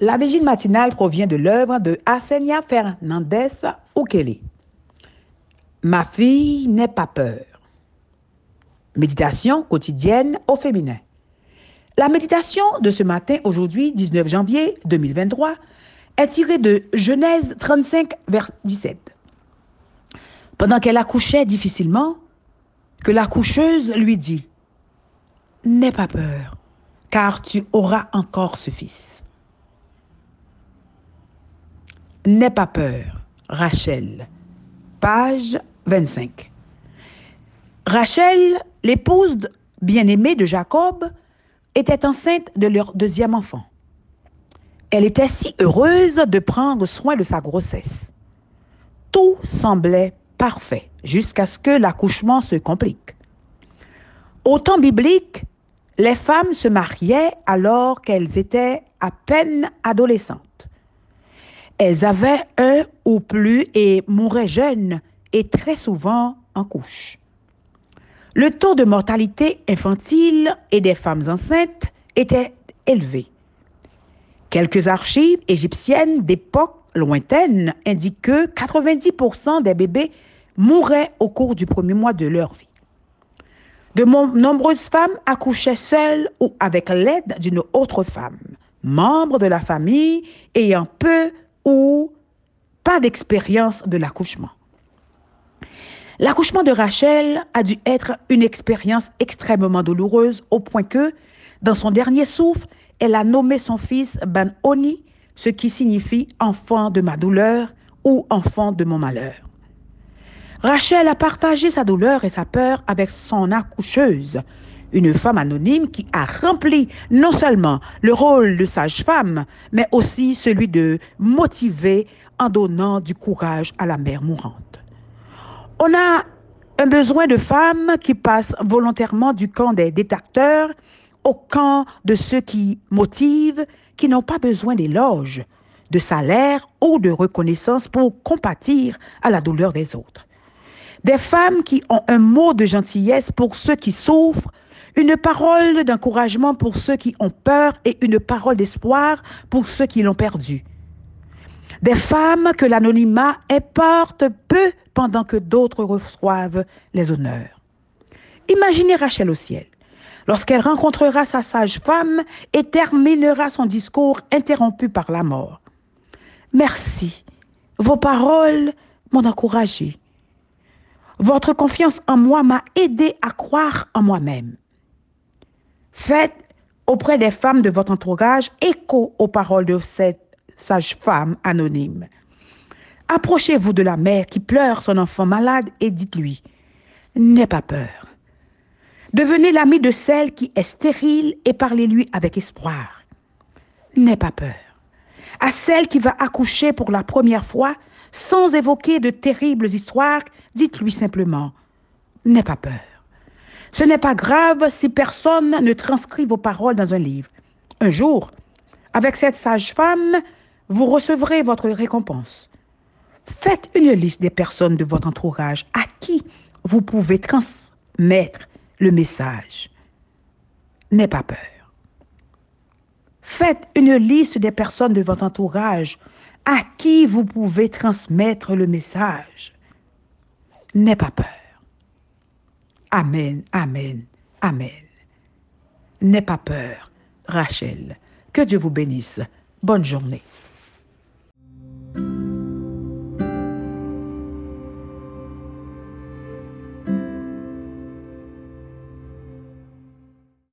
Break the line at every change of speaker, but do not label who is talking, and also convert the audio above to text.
La vigile matinale provient de l'œuvre de Asenia Fernandez Ukele. Ma fille n'est pas peur. Méditation quotidienne au féminin. La méditation de ce matin, aujourd'hui, 19 janvier 2023, est tirée de Genèse 35, vers 17. Pendant qu'elle accouchait difficilement, que la coucheuse lui dit, N'aie pas peur, car tu auras encore ce fils. N'aie pas peur, Rachel. Page 25. Rachel, l'épouse bien-aimée de Jacob, était enceinte de leur deuxième enfant. Elle était si heureuse de prendre soin de sa grossesse. Tout semblait parfait jusqu'à ce que l'accouchement se complique. Au temps biblique, les femmes se mariaient alors qu'elles étaient à peine adolescentes. Elles avaient un ou plus et mouraient jeunes et très souvent en couche. Le taux de mortalité infantile et des femmes enceintes était élevé. Quelques archives égyptiennes d'époque lointaine indiquent que 90% des bébés mouraient au cours du premier mois de leur vie. De nombreuses femmes accouchaient seules ou avec l'aide d'une autre femme, membre de la famille ayant peu ou pas d'expérience de l'accouchement. L'accouchement de Rachel a dû être une expérience extrêmement douloureuse au point que, dans son dernier souffle, elle a nommé son fils Ben Oni, ce qui signifie enfant de ma douleur ou enfant de mon malheur. Rachel a partagé sa douleur et sa peur avec son accoucheuse, une femme anonyme qui a rempli non seulement le rôle de sage-femme, mais aussi celui de motiver en donnant du courage à la mère mourante. On a un besoin de femmes qui passent volontairement du camp des détracteurs au camp de ceux qui motivent, qui n'ont pas besoin d'éloges, de salaire ou de reconnaissance pour compatir à la douleur des autres. Des femmes qui ont un mot de gentillesse pour ceux qui souffrent, une parole d'encouragement pour ceux qui ont peur et une parole d'espoir pour ceux qui l'ont perdu. Des femmes que l'anonymat importe peu pendant que d'autres reçoivent les honneurs. Imaginez Rachel au ciel lorsqu'elle rencontrera sa sage-femme et terminera son discours interrompu par la mort. Merci. Vos paroles m'ont encouragé. Votre confiance en moi m'a aidé à croire en moi-même. Faites auprès des femmes de votre entourage écho aux paroles de cette sage-femme anonyme. Approchez-vous de la mère qui pleure son enfant malade et dites-lui, N'aie pas peur. Devenez l'ami de celle qui est stérile et parlez-lui avec espoir. N'aie pas peur. À celle qui va accoucher pour la première fois, sans évoquer de terribles histoires, dites-lui simplement, N'aie pas peur. Ce n'est pas grave si personne ne transcrit vos paroles dans un livre. Un jour, avec cette sage-femme, vous recevrez votre récompense. Faites une liste des personnes de votre entourage à qui vous pouvez transmettre le message. N'aie pas peur. Faites une liste des personnes de votre entourage à qui vous pouvez transmettre le message. N'aie pas peur. Amen, amen, amen. N'aie pas peur, Rachel. Que Dieu vous bénisse. Bonne journée.